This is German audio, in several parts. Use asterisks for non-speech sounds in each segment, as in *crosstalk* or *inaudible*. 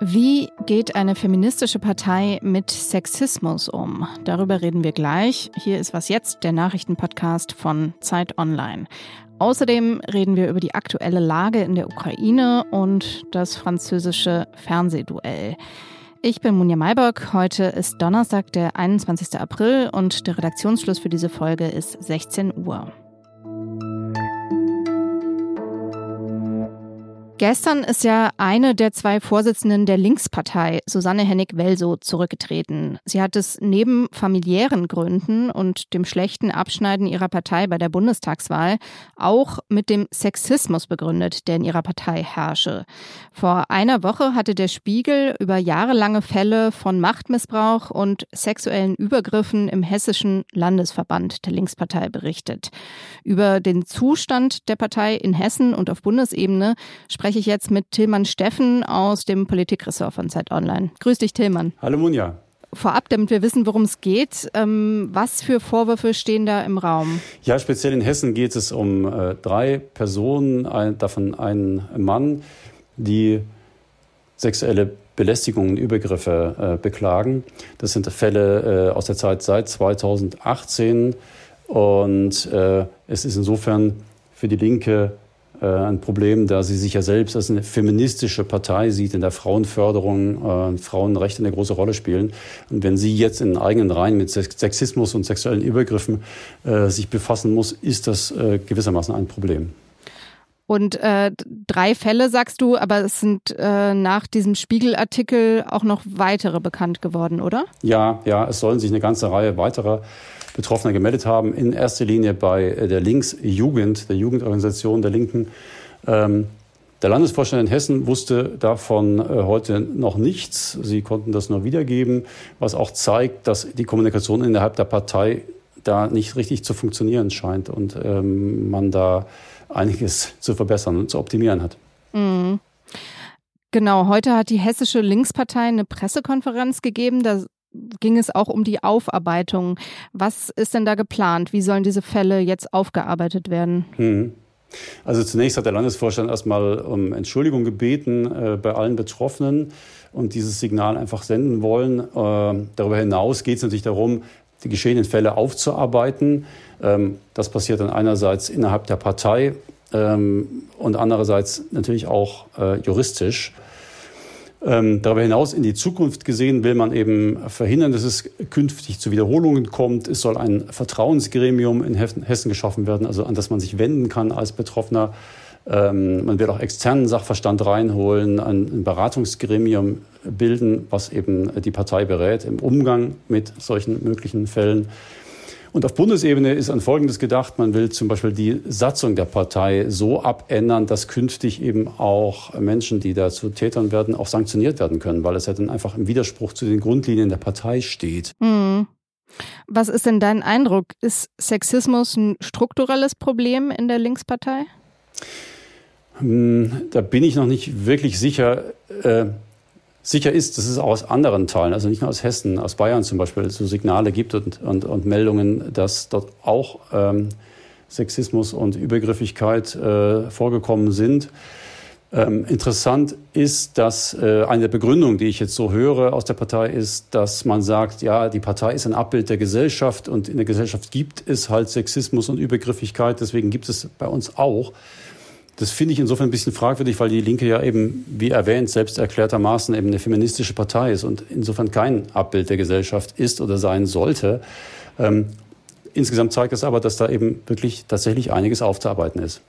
Wie geht eine feministische Partei mit Sexismus um? Darüber reden wir gleich. Hier ist was jetzt, der Nachrichtenpodcast von Zeit Online. Außerdem reden wir über die aktuelle Lage in der Ukraine und das französische Fernsehduell. Ich bin Munja Maybock. Heute ist Donnerstag, der 21. April und der Redaktionsschluss für diese Folge ist 16 Uhr. Gestern ist ja eine der zwei Vorsitzenden der Linkspartei, Susanne Hennig-Welso, zurückgetreten. Sie hat es neben familiären Gründen und dem schlechten Abschneiden ihrer Partei bei der Bundestagswahl auch mit dem Sexismus begründet, der in ihrer Partei herrsche. Vor einer Woche hatte der Spiegel über jahrelange Fälle von Machtmissbrauch und sexuellen Übergriffen im hessischen Landesverband der Linkspartei berichtet. Über den Zustand der Partei in Hessen und auf Bundesebene spreche ich jetzt mit Tillmann Steffen aus dem Politikressort von Zeit Online. Grüß dich, Tillmann. Hallo, Munja. Vorab, damit wir wissen, worum es geht, ähm, was für Vorwürfe stehen da im Raum? Ja, speziell in Hessen geht es um äh, drei Personen, ein, davon ein Mann, die sexuelle Belästigungen, Übergriffe äh, beklagen. Das sind Fälle äh, aus der Zeit seit 2018 und äh, es ist insofern für die Linke ein Problem, da sie sich ja selbst als eine feministische Partei sieht, in der Frauenförderung, äh, Frauenrechte eine große Rolle spielen. Und wenn sie jetzt in eigenen Reihen mit Sexismus und sexuellen Übergriffen äh, sich befassen muss, ist das äh, gewissermaßen ein Problem. Und äh, drei Fälle sagst du, aber es sind äh, nach diesem Spiegelartikel auch noch weitere bekannt geworden, oder? Ja, ja, es sollen sich eine ganze Reihe weiterer Betroffene gemeldet haben. In erster Linie bei äh, der Linksjugend, der Jugendorganisation der Linken. Ähm, der Landesvorstand in Hessen wusste davon äh, heute noch nichts. Sie konnten das nur wiedergeben, was auch zeigt, dass die Kommunikation innerhalb der Partei da nicht richtig zu funktionieren scheint und ähm, man da einiges zu verbessern und zu optimieren hat. Mhm. Genau, heute hat die hessische Linkspartei eine Pressekonferenz gegeben. Da ging es auch um die Aufarbeitung. Was ist denn da geplant? Wie sollen diese Fälle jetzt aufgearbeitet werden? Hm. Also zunächst hat der Landesvorstand erstmal um Entschuldigung gebeten äh, bei allen Betroffenen und dieses Signal einfach senden wollen. Äh, darüber hinaus geht es natürlich darum, die geschehenen Fälle aufzuarbeiten. Ähm, das passiert dann einerseits innerhalb der Partei ähm, und andererseits natürlich auch äh, juristisch. Ähm, darüber hinaus in die Zukunft gesehen will man eben verhindern, dass es künftig zu Wiederholungen kommt. Es soll ein Vertrauensgremium in Hessen geschaffen werden, also an das man sich wenden kann als Betroffener. Ähm, man wird auch externen Sachverstand reinholen, ein Beratungsgremium bilden, was eben die Partei berät im Umgang mit solchen möglichen Fällen. Und auf Bundesebene ist an Folgendes gedacht. Man will zum Beispiel die Satzung der Partei so abändern, dass künftig eben auch Menschen, die dazu Tätern werden, auch sanktioniert werden können, weil es ja dann einfach im Widerspruch zu den Grundlinien der Partei steht. Mhm. Was ist denn dein Eindruck? Ist Sexismus ein strukturelles Problem in der Linkspartei? Hm, da bin ich noch nicht wirklich sicher. Äh, Sicher ist, dass es auch aus anderen Teilen, also nicht nur aus Hessen, aus Bayern zum Beispiel, so Signale gibt und, und, und Meldungen, dass dort auch ähm, Sexismus und Übergriffigkeit äh, vorgekommen sind. Ähm, interessant ist, dass äh, eine der Begründungen, die ich jetzt so höre aus der Partei, ist, dass man sagt, ja, die Partei ist ein Abbild der Gesellschaft und in der Gesellschaft gibt es halt Sexismus und Übergriffigkeit, deswegen gibt es bei uns auch. Das finde ich insofern ein bisschen fragwürdig, weil die Linke ja eben, wie erwähnt, selbst erklärtermaßen eben eine feministische Partei ist und insofern kein Abbild der Gesellschaft ist oder sein sollte. Ähm, insgesamt zeigt es aber, dass da eben wirklich tatsächlich einiges aufzuarbeiten ist.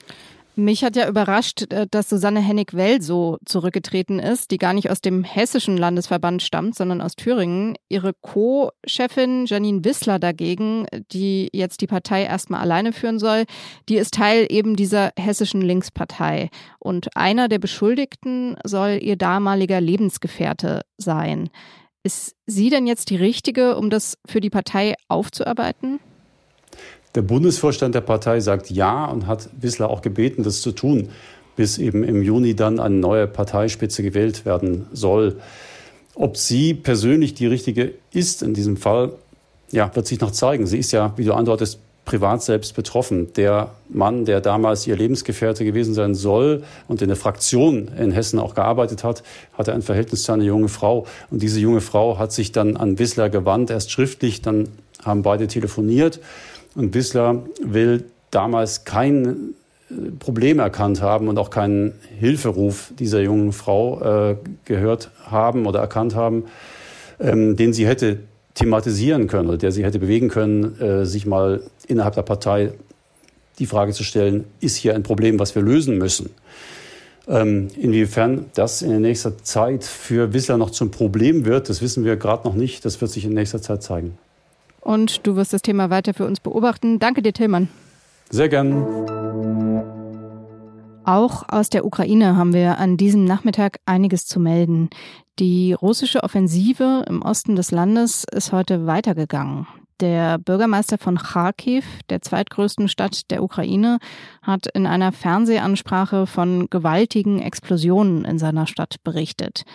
Mich hat ja überrascht, äh, dass Susanne Hennig-Well so zurückgetreten ist, die gar nicht aus dem hessischen Landesverband stammt, sondern aus Thüringen. Ihre Co-Chefin Janine Wissler dagegen, die jetzt die Partei erstmal alleine führen soll, die ist Teil eben dieser hessischen Linkspartei. Und einer der Beschuldigten soll ihr damaliger Lebensgefährte sein. Ist sie denn jetzt die richtige, um das für die Partei aufzuarbeiten? Der Bundesvorstand der Partei sagt ja und hat Wissler auch gebeten, das zu tun, bis eben im Juni dann eine neue Parteispitze gewählt werden soll. Ob sie persönlich die richtige ist in diesem Fall, ja, wird sich noch zeigen. Sie ist ja, wie du andeutest, privat selbst betroffen. Der Mann, der damals ihr Lebensgefährte gewesen sein soll und in der Fraktion in Hessen auch gearbeitet hat, hatte ein Verhältnis zu einer jungen Frau. Und diese junge Frau hat sich dann an Wissler gewandt, erst schriftlich, dann haben beide telefoniert. Und Wissler will damals kein äh, Problem erkannt haben und auch keinen Hilferuf dieser jungen Frau äh, gehört haben oder erkannt haben, ähm, den sie hätte thematisieren können oder der sie hätte bewegen können, äh, sich mal innerhalb der Partei die Frage zu stellen, ist hier ein Problem, was wir lösen müssen? Ähm, inwiefern das in der nächsten Zeit für Wissler noch zum Problem wird, das wissen wir gerade noch nicht. Das wird sich in nächster Zeit zeigen. Und du wirst das Thema weiter für uns beobachten. Danke dir, Tillmann. Sehr gern. Auch aus der Ukraine haben wir an diesem Nachmittag einiges zu melden. Die russische Offensive im Osten des Landes ist heute weitergegangen. Der Bürgermeister von Kharkiv, der zweitgrößten Stadt der Ukraine, hat in einer Fernsehansprache von gewaltigen Explosionen in seiner Stadt berichtet.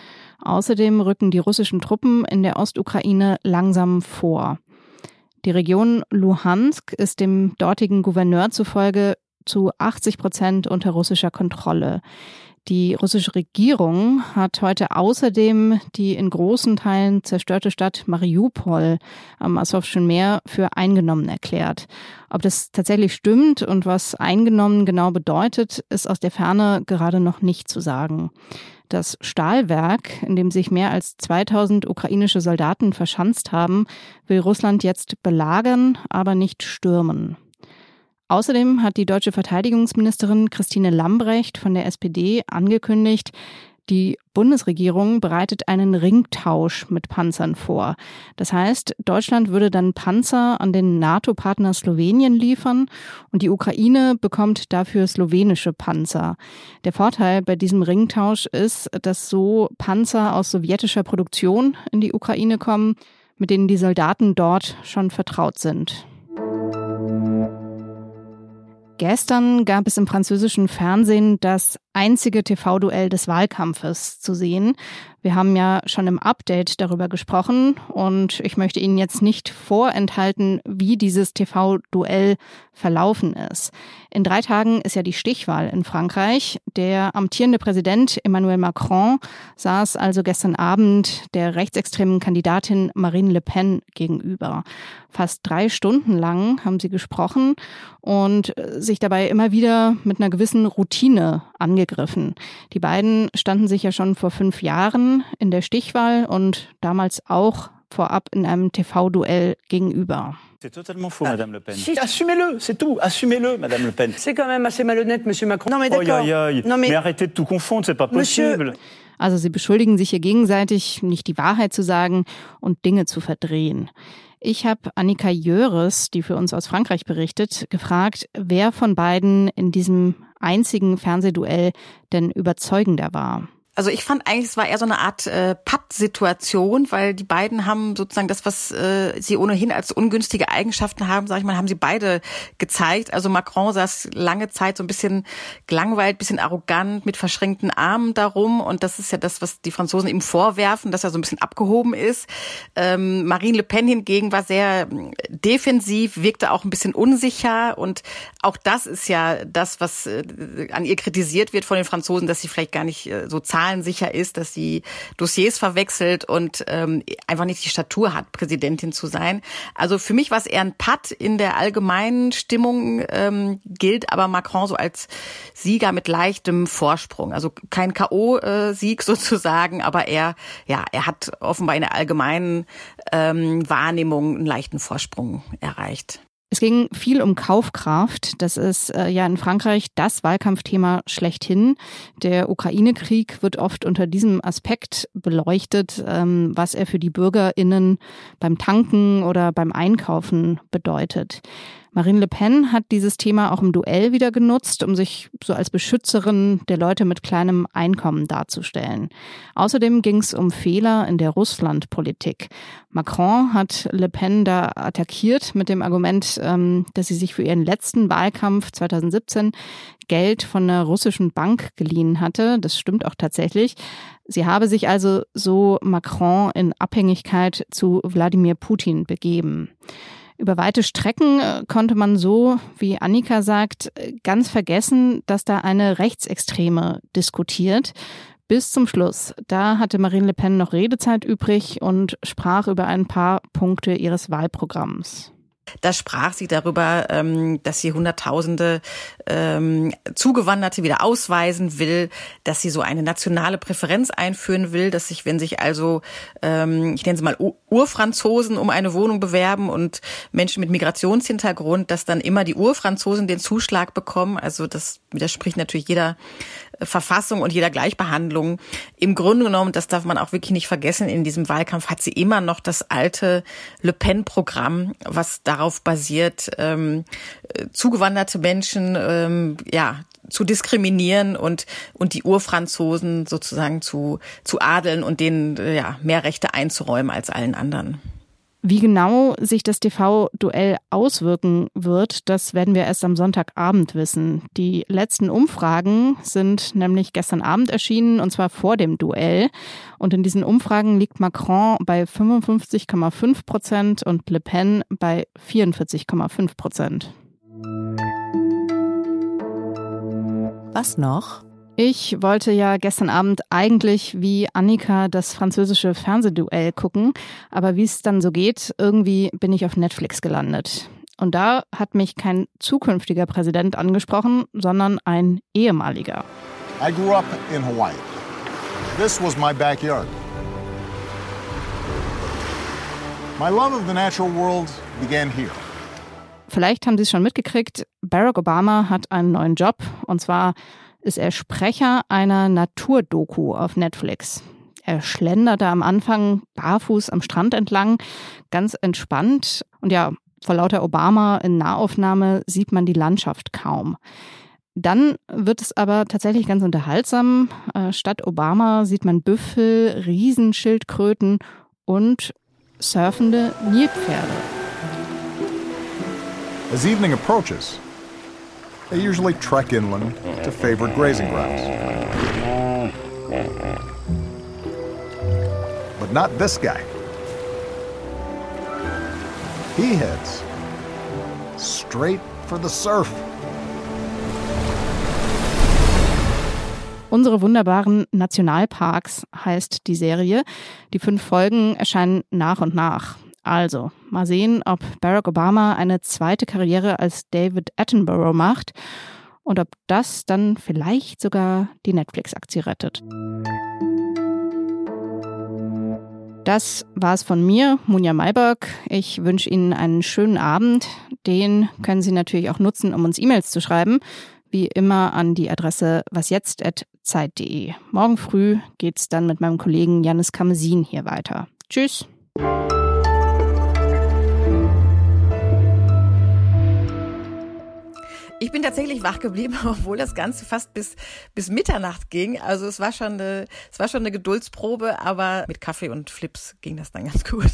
Außerdem rücken die russischen Truppen in der Ostukraine langsam vor. Die Region Luhansk ist dem dortigen Gouverneur zufolge zu 80 Prozent unter russischer Kontrolle. Die russische Regierung hat heute außerdem die in großen Teilen zerstörte Stadt Mariupol am Asowschen Meer für eingenommen erklärt. Ob das tatsächlich stimmt und was eingenommen genau bedeutet, ist aus der Ferne gerade noch nicht zu sagen. Das Stahlwerk, in dem sich mehr als 2000 ukrainische Soldaten verschanzt haben, will Russland jetzt belagern, aber nicht stürmen. Außerdem hat die deutsche Verteidigungsministerin Christine Lambrecht von der SPD angekündigt, die Bundesregierung bereitet einen Ringtausch mit Panzern vor. Das heißt, Deutschland würde dann Panzer an den NATO-Partner Slowenien liefern und die Ukraine bekommt dafür slowenische Panzer. Der Vorteil bei diesem Ringtausch ist, dass so Panzer aus sowjetischer Produktion in die Ukraine kommen, mit denen die Soldaten dort schon vertraut sind. Gestern gab es im französischen Fernsehen das einzige TV-Duell des Wahlkampfes zu sehen. Wir haben ja schon im Update darüber gesprochen und ich möchte Ihnen jetzt nicht vorenthalten, wie dieses TV-Duell verlaufen ist. In drei Tagen ist ja die Stichwahl in Frankreich. Der amtierende Präsident Emmanuel Macron saß also gestern Abend der rechtsextremen Kandidatin Marine Le Pen gegenüber. Fast drei Stunden lang haben sie gesprochen und sich dabei immer wieder mit einer gewissen Routine angegriffen. Die beiden standen sich ja schon vor fünf Jahren in der Stichwahl und damals auch vorab in einem TV-Duell gegenüber. C'est totalement faux, Madame Le Pen. Si. Assumez-le, c'est tout. Assumez-le, Madame Le Pen. C'est quand même assez malhonnête, Monsieur Macron. Non, mais d'accord. Non, mais... mais... arrêtez de tout confondre, c'est pas possible. Monsieur... Also sie beschuldigen sich hier gegenseitig, nicht die Wahrheit zu sagen und Dinge zu verdrehen. Ich habe Annika Jöres, die für uns aus Frankreich berichtet, gefragt, wer von beiden in diesem einzigen Fernsehduell denn überzeugender war. Also ich fand eigentlich, es war eher so eine Art äh, Patt-Situation, weil die beiden haben sozusagen das, was äh, sie ohnehin als ungünstige Eigenschaften haben, sage ich mal, haben sie beide gezeigt. Also Macron saß lange Zeit so ein bisschen gelangweilt, bisschen arrogant, mit verschränkten Armen darum. Und das ist ja das, was die Franzosen ihm vorwerfen, dass er so ein bisschen abgehoben ist. Ähm, Marine Le Pen hingegen war sehr äh, defensiv, wirkte auch ein bisschen unsicher. Und auch das ist ja das, was äh, an ihr kritisiert wird von den Franzosen, dass sie vielleicht gar nicht äh, so zahlen zahlensicher ist, dass sie Dossiers verwechselt und ähm, einfach nicht die Statur hat, Präsidentin zu sein. Also für mich war es eher ein Patt in der allgemeinen Stimmung, ähm, gilt aber Macron so als Sieger mit leichtem Vorsprung. Also kein K.O.-Sieg *laughs* sozusagen, aber er, ja, er hat offenbar in der allgemeinen ähm, Wahrnehmung einen leichten Vorsprung erreicht. Es ging viel um Kaufkraft. Das ist äh, ja in Frankreich das Wahlkampfthema schlechthin. Der Ukraine-Krieg wird oft unter diesem Aspekt beleuchtet, ähm, was er für die BürgerInnen beim Tanken oder beim Einkaufen bedeutet. Marine Le Pen hat dieses Thema auch im Duell wieder genutzt, um sich so als Beschützerin der Leute mit kleinem Einkommen darzustellen. Außerdem ging es um Fehler in der Russlandpolitik. Macron hat Le Pen da attackiert mit dem Argument, ähm, dass sie sich für ihren letzten Wahlkampf 2017 Geld von einer russischen Bank geliehen hatte. Das stimmt auch tatsächlich. Sie habe sich also so Macron in Abhängigkeit zu Wladimir Putin begeben. Über weite Strecken äh, konnte man so, wie Annika sagt, ganz vergessen, dass da eine Rechtsextreme diskutiert. Bis zum Schluss. Da hatte Marine Le Pen noch Redezeit übrig und sprach über ein paar Punkte ihres Wahlprogramms. Da sprach sie darüber, ähm, dass sie Hunderttausende ähm, Zugewanderte wieder ausweisen will, dass sie so eine nationale Präferenz einführen will, dass sich, wenn sich also, ähm, ich nenne sie mal Urfranzosen um eine Wohnung bewerben und Menschen mit Migrationshintergrund, dass dann immer die Urfranzosen den Zuschlag bekommen. Also das widerspricht natürlich jeder Verfassung und jeder Gleichbehandlung. Im Grunde genommen, das darf man auch wirklich nicht vergessen, in diesem Wahlkampf hat sie immer noch das alte Le Pen-Programm, was darauf basiert, ähm, zugewanderte Menschen ähm, ja zu diskriminieren und und die Urfranzosen sozusagen zu zu adeln und denen ja mehr Rechte einzuräumen als allen anderen. Wie genau sich das TV-Duell auswirken wird, das werden wir erst am Sonntagabend wissen. Die letzten Umfragen sind nämlich gestern Abend erschienen, und zwar vor dem Duell. Und in diesen Umfragen liegt Macron bei 55,5 Prozent und Le Pen bei 44,5 Prozent. Was noch? Ich wollte ja gestern Abend eigentlich wie Annika das französische Fernsehduell gucken, aber wie es dann so geht, irgendwie bin ich auf Netflix gelandet. Und da hat mich kein zukünftiger Präsident angesprochen, sondern ein ehemaliger. I grew up in Hawaii. This was my backyard. My love of the natural world began here. Vielleicht haben Sie es schon mitgekriegt, Barack Obama hat einen neuen Job und zwar ist er Sprecher einer Naturdoku auf Netflix. Er schlenderte am Anfang barfuß am Strand entlang, ganz entspannt. Und ja, vor lauter Obama in Nahaufnahme sieht man die Landschaft kaum. Dann wird es aber tatsächlich ganz unterhaltsam. Äh, statt Obama sieht man Büffel, Riesenschildkröten und surfende Nilpferde. As evening approaches, They usually trek inland to favored grazing grounds. But not this guy. He heads straight for the surf. Unsere wunderbaren Nationalparks heißt die Serie. Die fünf Folgen erscheinen nach und nach. Also, mal sehen, ob Barack Obama eine zweite Karriere als David Attenborough macht und ob das dann vielleicht sogar die Netflix-Aktie rettet. Das war's von mir, Munja Mayberg. Ich wünsche Ihnen einen schönen Abend. Den können Sie natürlich auch nutzen, um uns E-Mails zu schreiben. Wie immer an die Adresse wasjetzt.zeit.de. Morgen früh geht's dann mit meinem Kollegen Janis Kamesin hier weiter. Tschüss. Ich bin tatsächlich wach geblieben, *laughs* obwohl das Ganze fast bis, bis Mitternacht ging. Also es war schon eine, es war schon eine Geduldsprobe, aber mit Kaffee und Flips ging das dann ganz *laughs* gut.